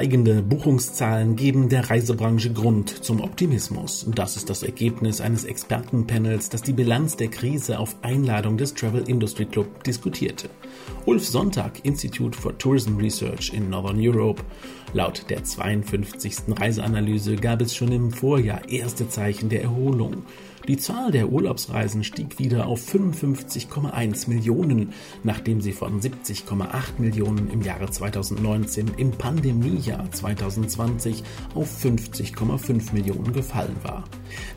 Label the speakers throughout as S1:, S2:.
S1: Steigende Buchungszahlen geben der Reisebranche Grund zum Optimismus. Das ist das Ergebnis eines Expertenpanels, das die Bilanz der Krise auf Einladung des Travel Industry Club diskutierte. Ulf Sonntag, Institute for Tourism Research in Northern Europe. Laut der 52. Reiseanalyse gab es schon im Vorjahr erste Zeichen der Erholung. Die Zahl der Urlaubsreisen stieg wieder auf 55,1 Millionen, nachdem sie von 70,8 Millionen im Jahre 2019 im Pandemiejahr 2020 auf 50,5 Millionen gefallen war.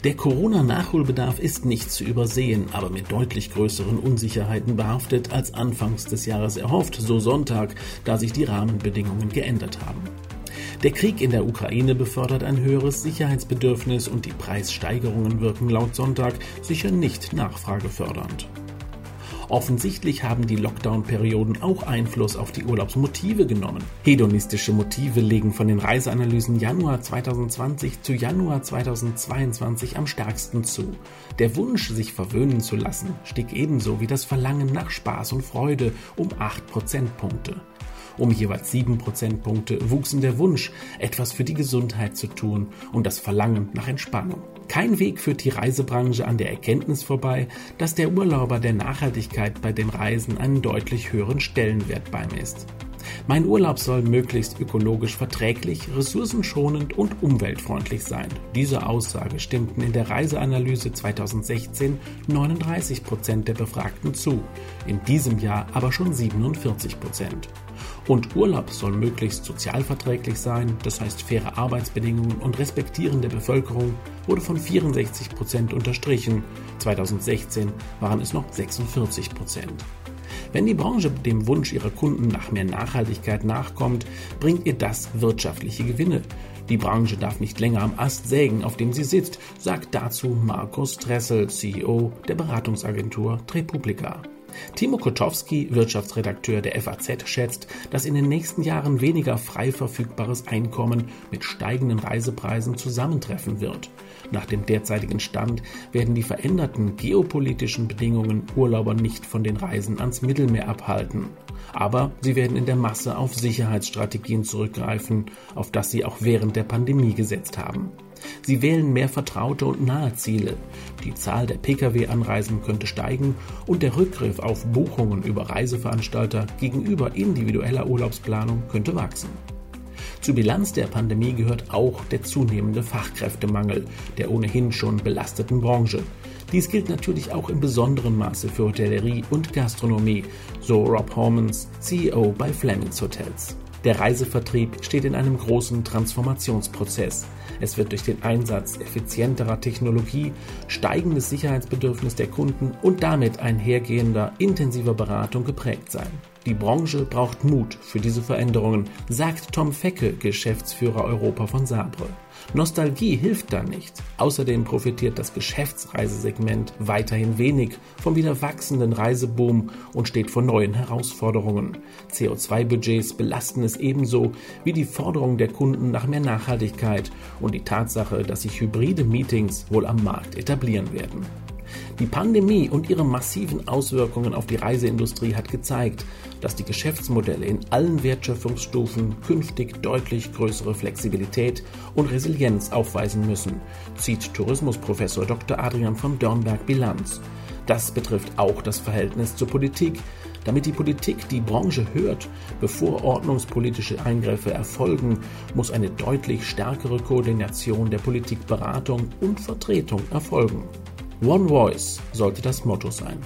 S1: Der Corona-Nachholbedarf ist nicht zu übersehen, aber mit deutlich größeren Unsicherheiten behaftet als anfangs des Jahres erhofft, so Sonntag, da sich die Rahmenbedingungen geändert haben. Der Krieg in der Ukraine befördert ein höheres Sicherheitsbedürfnis und die Preissteigerungen wirken laut Sonntag sicher nicht nachfragefördernd. Offensichtlich haben die Lockdown-Perioden auch Einfluss auf die Urlaubsmotive genommen. Hedonistische Motive legen von den Reiseanalysen Januar 2020 zu Januar 2022 am stärksten zu. Der Wunsch, sich verwöhnen zu lassen, stieg ebenso wie das Verlangen nach Spaß und Freude um 8 Prozentpunkte. Um jeweils sieben Prozentpunkte wuchsen der Wunsch, etwas für die Gesundheit zu tun und das Verlangen nach Entspannung. Kein Weg führt die Reisebranche an der Erkenntnis vorbei, dass der Urlauber der Nachhaltigkeit bei den Reisen einen deutlich höheren Stellenwert beimisst. Mein Urlaub soll möglichst ökologisch verträglich, ressourcenschonend und umweltfreundlich sein. Diese Aussage stimmten in der Reiseanalyse 2016 39 Prozent der Befragten zu, in diesem Jahr aber schon 47 Prozent. Und Urlaub soll möglichst sozialverträglich sein, das heißt faire Arbeitsbedingungen und Respektieren der Bevölkerung, wurde von 64 Prozent unterstrichen. 2016 waren es noch 46 Prozent. Wenn die Branche dem Wunsch ihrer Kunden nach mehr Nachhaltigkeit nachkommt, bringt ihr das wirtschaftliche Gewinne. Die Branche darf nicht länger am Ast sägen, auf dem sie sitzt, sagt dazu Markus Dressel, CEO der Beratungsagentur Trepublica. Timo Kotowski, Wirtschaftsredakteur der FAZ, schätzt, dass in den nächsten Jahren weniger frei verfügbares Einkommen mit steigenden Reisepreisen zusammentreffen wird. Nach dem derzeitigen Stand werden die veränderten geopolitischen Bedingungen Urlauber nicht von den Reisen ans Mittelmeer abhalten. Aber sie werden in der Masse auf Sicherheitsstrategien zurückgreifen, auf das sie auch während der Pandemie gesetzt haben. Sie wählen mehr vertraute und nahe Ziele. Die Zahl der Pkw-Anreisen könnte steigen und der Rückgriff auf Buchungen über Reiseveranstalter gegenüber individueller Urlaubsplanung könnte wachsen. Zur Bilanz der Pandemie gehört auch der zunehmende Fachkräftemangel der ohnehin schon belasteten Branche. Dies gilt natürlich auch in besonderem Maße für Hotellerie und Gastronomie, so Rob Hormans, CEO bei Flemings Hotels. Der Reisevertrieb steht in einem großen Transformationsprozess. Es wird durch den Einsatz effizienterer Technologie, steigendes Sicherheitsbedürfnis der Kunden und damit einhergehender intensiver Beratung geprägt sein. Die Branche braucht Mut für diese Veränderungen, sagt Tom Fecke, Geschäftsführer Europa von Sabre. Nostalgie hilft da nicht. Außerdem profitiert das Geschäftsreisesegment weiterhin wenig vom wieder wachsenden Reiseboom und steht vor neuen Herausforderungen. CO2-Budgets belasten es ebenso wie die Forderung der Kunden nach mehr Nachhaltigkeit und die Tatsache, dass sich hybride Meetings wohl am Markt etablieren werden. Die Pandemie und ihre massiven Auswirkungen auf die Reiseindustrie hat gezeigt, dass die Geschäftsmodelle in allen Wertschöpfungsstufen künftig deutlich größere Flexibilität und Resilienz aufweisen müssen, zieht Tourismusprofessor Dr. Adrian von Dörnberg Bilanz. Das betrifft auch das Verhältnis zur Politik, damit die Politik die Branche hört, bevor ordnungspolitische Eingriffe erfolgen, muss eine deutlich stärkere Koordination der Politikberatung und Vertretung erfolgen. One Voice sollte das Motto sein.